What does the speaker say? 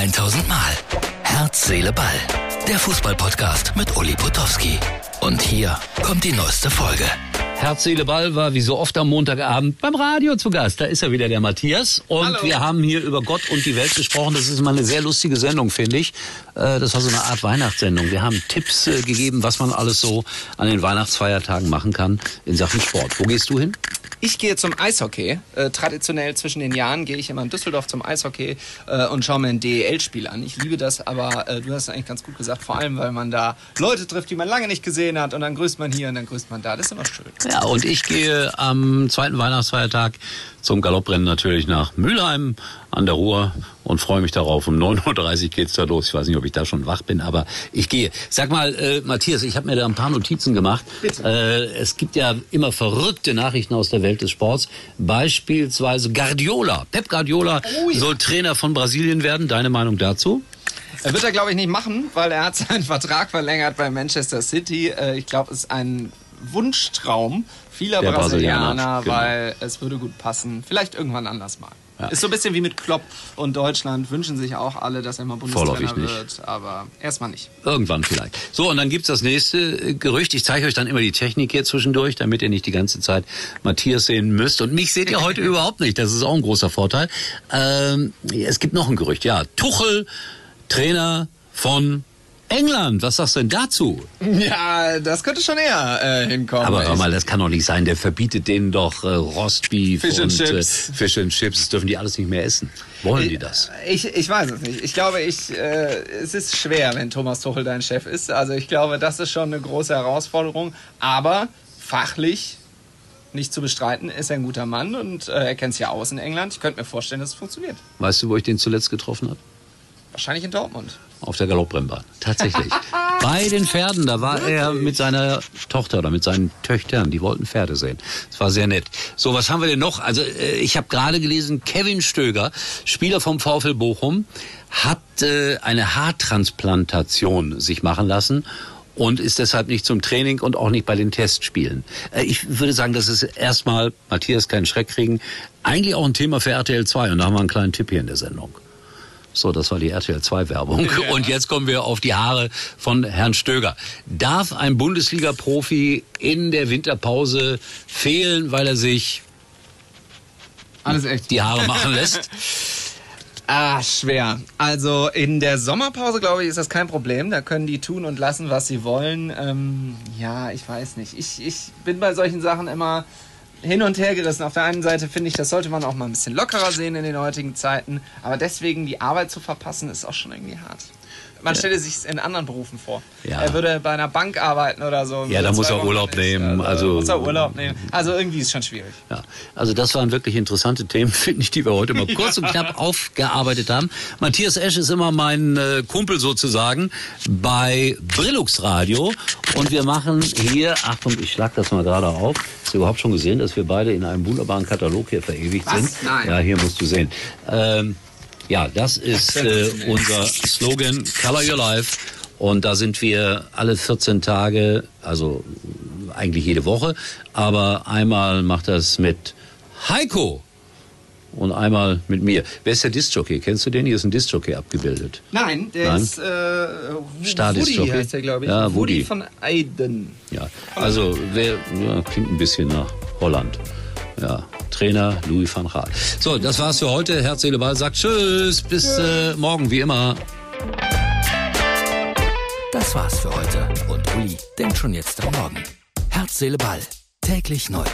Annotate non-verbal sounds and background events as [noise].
1000 Mal. Herz, Seele, Ball. Der Fußballpodcast mit Uli Potowski. Und hier kommt die neueste Folge. Herz, Seele, Ball war wie so oft am Montagabend beim Radio zu Gast. Da ist er wieder, der Matthias. Und Hallo. wir haben hier über Gott und die Welt gesprochen. Das ist mal eine sehr lustige Sendung, finde ich. Äh, Das war so eine Art Weihnachtssendung. Wir haben Tipps äh, gegeben, was man alles so an den Weihnachtsfeiertagen machen kann in Sachen Sport. Wo gehst du hin? Ich gehe zum Eishockey. Äh, traditionell zwischen den Jahren gehe ich immer in Düsseldorf zum Eishockey äh, und schaue mir ein DEL-Spiel an. Ich liebe das, aber äh, du hast es eigentlich ganz gut gesagt, vor allem, weil man da Leute trifft, die man lange nicht gesehen hat und dann grüßt man hier und dann grüßt man da. Das ist immer schön. Ja, und ich gehe am zweiten Weihnachtsfeiertag zum Galopprennen natürlich nach Mülheim an der Ruhr und freue mich darauf. Um 9.30 Uhr geht's da los. Ich weiß nicht, ob ich da schon wach bin, aber ich gehe. Sag mal, äh, Matthias, ich habe mir da ein paar Notizen gemacht. Bitte. Äh, es gibt ja immer verrückte Nachrichten aus der Welt des Sports. Beispielsweise Guardiola. Pep Guardiola Oh ja. soll Trainer von Brasilien werden. Deine Meinung dazu? Er wird er, glaube ich, nicht machen, weil er hat seinen Vertrag verlängert bei Manchester City. Äh, ich glaube, es ist ein Wunschtraum vieler Der Brasilianer, Brasilianer, genau. weil es würde gut passen. Vielleicht irgendwann anders mal. Ja. Ist so ein bisschen wie mit Klopp und Deutschland. Wünschen sich auch alle, dass er mal Bundestrainer nicht. wird. Aber erstmal nicht. Irgendwann vielleicht. So, und dann gibt's das nächste äh, Gerücht. Ich zeige euch dann immer die Technik hier zwischendurch, damit ihr nicht die ganze Zeit Matthias sehen müsst. Und mich seht ihr [laughs] heute überhaupt nicht. Das ist auch ein großer Vorteil. Ähm, es gibt noch ein Gerücht. Ja, Tuchel, Trainer von England. Was sagst du denn dazu? Ja, das könnte schon eher äh, hinkommen. Aber hör Ich- mal, das kann doch nicht sein. Der verbietet denen doch äh, Rostbeef Fish and und Chips. Äh, Fish and Chips. Das dürfen die alles nicht mehr essen. Wollen die das? Ich, ich weiß es nicht. Ich glaube, ich, äh, es ist schwer, wenn Thomas Tuchel dein Chef ist. Also ich glaube, das ist schon eine große Herausforderung. Aber fachlich nicht zu bestreiten, ist er ein guter Mann und äh, er kennt es ja aus in England. Ich könnte mir vorstellen, dass es funktioniert. Weißt du, wo ich den zuletzt getroffen habe? Wahrscheinlich in Dortmund. Auf der Galopprennbahn. Tatsächlich. [laughs] Bei den Pferden, da war er mit seiner Tochter oder mit seinen Töchtern, die wollten Pferde sehen. Das war sehr nett. So, was haben wir denn noch? Also, äh, ich habe gerade gelesen, Kevin Stöger, Spieler vom VfL Bochum, hat äh, eine Haartransplantation sich machen lassen und ist deshalb nicht zum Training und auch nicht bei den Testspielen. Äh, Ich würde sagen, das ist erstmal, Matthias, keinen Schreck kriegen, eigentlich auch ein Thema für RTL 2 und da haben wir einen kleinen Tipp hier in der Sendung. So, das war die RTL 2 Werbung. Und jetzt kommen wir auf die Haare von Herrn Stöger. Darf ein Bundesliga-Profi in der Winterpause fehlen, weil er sich Alles echt. die Haare machen lässt? [laughs] Ah, schwer. Also in der Sommerpause, glaube ich, ist das kein Problem. Da können die tun und lassen, was sie wollen. Ähm, ja, ich weiß nicht. Ich, ich bin bei solchen Sachen immer hin und her gerissen. Auf der einen Seite finde ich, das sollte man auch mal ein bisschen lockerer sehen in den heutigen Zeiten. Aber deswegen die Arbeit zu verpassen, ist auch schon irgendwie hart. Man stelle sich in anderen Berufen vor. Ja. Er würde bei einer Bank arbeiten oder so. Ja, da muss er Urlaub nehmen, also- muss er Urlaub nehmen. Also irgendwie ist es schon schwierig. Ja, also das waren wirklich interessante Themen, [laughs] finde ich, die wir heute mal [laughs] kurz und knapp aufgearbeitet haben. Matthias Esch ist immer mein äh, Kumpel sozusagen bei Brillux Radio und wir machen hier, Achtung, ich schlag das mal gerade auf. Hast du überhaupt schon gesehen, dass wir beide in einem wunderbaren Katalog hier verewigt Was? sind? Nein. Ja, hier musst du sehen. Ähm, ja, das ist äh, unser Slogan Color Your Life. Und da sind wir alle 14 Tage, also eigentlich jede Woche, aber einmal macht das mit Heiko und einmal mit mir. Wer ist der Discjockey? Kennst du den? Hier ist ein Discjockey abgebildet. Nein, der Nein? ist äh, Stadis Woody Jockey? heißt der, glaube ich. Ja, Woody. Woody. von Aiden. Ja, also wer ja, klingt ein bisschen nach Holland. Ja, Trainer Louis van Gaal. So, das war's für heute. Herz, Seele, Ball sagt Tschüss, bis äh, morgen wie immer. Das war's für heute. Und Uli denkt schon jetzt am Morgen. Herz, Seele, Ball. Täglich neu.